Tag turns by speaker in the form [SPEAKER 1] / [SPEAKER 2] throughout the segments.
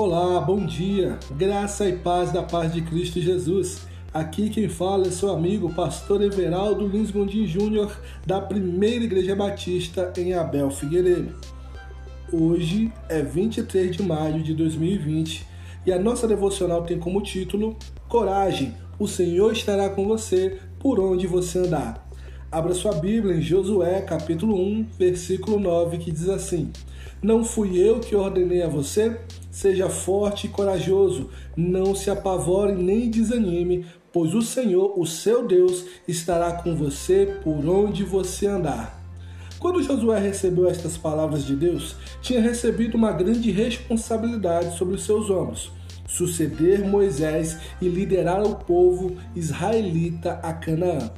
[SPEAKER 1] Olá, bom dia, graça e paz da paz de Cristo Jesus. Aqui quem fala é seu amigo, pastor Everaldo Lins Gondim Júnior, da Primeira Igreja Batista em Abel Figueiredo. Hoje é 23 de maio de 2020 e a nossa devocional tem como título Coragem, o Senhor estará com você por onde você andar. Abra sua Bíblia em Josué, capítulo 1, versículo 9, que diz assim: Não fui eu que ordenei a você? Seja forte e corajoso, não se apavore nem desanime, pois o Senhor, o seu Deus, estará com você por onde você andar. Quando Josué recebeu estas palavras de Deus, tinha recebido uma grande responsabilidade sobre os seus ombros suceder Moisés e liderar o povo israelita a Canaã.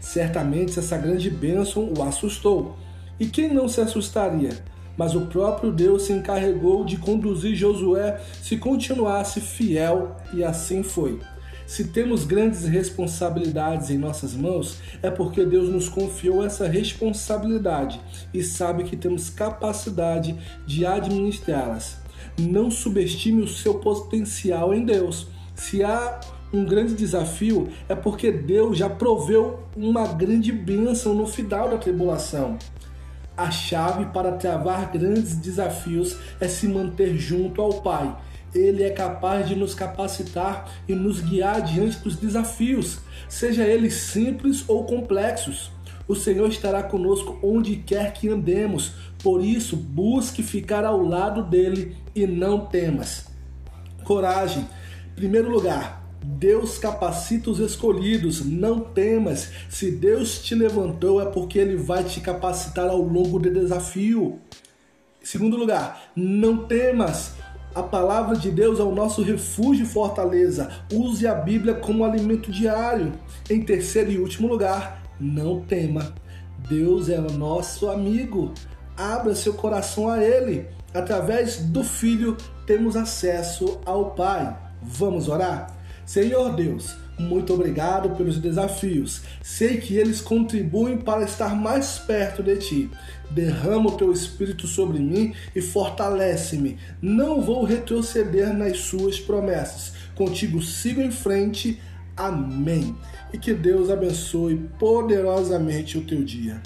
[SPEAKER 1] Certamente essa grande bênção o assustou. E quem não se assustaria? Mas o próprio Deus se encarregou de conduzir Josué se continuasse fiel, e assim foi. Se temos grandes responsabilidades em nossas mãos, é porque Deus nos confiou essa responsabilidade e sabe que temos capacidade de administrá-las. Não subestime o seu potencial em Deus. Se há um grande desafio é porque Deus já proveu uma grande bênção no final da tribulação. A chave para travar grandes desafios é se manter junto ao Pai. Ele é capaz de nos capacitar e nos guiar diante dos desafios, seja eles simples ou complexos. O Senhor estará conosco onde quer que andemos, por isso busque ficar ao lado dele e não temas. Coragem. Primeiro lugar, Deus capacita os escolhidos, não temas. Se Deus te levantou, é porque Ele vai te capacitar ao longo do desafio. Segundo lugar, não temas. A palavra de Deus é o nosso refúgio e fortaleza. Use a Bíblia como alimento diário. Em terceiro e último lugar, não tema. Deus é nosso amigo. Abra seu coração a Ele. Através do Filho, temos acesso ao Pai. Vamos orar? Senhor Deus, muito obrigado pelos desafios. Sei que eles contribuem para estar mais perto de ti. Derrama o teu espírito sobre mim e fortalece-me. Não vou retroceder nas suas promessas. Contigo sigo em frente. Amém. E que Deus abençoe poderosamente o teu dia.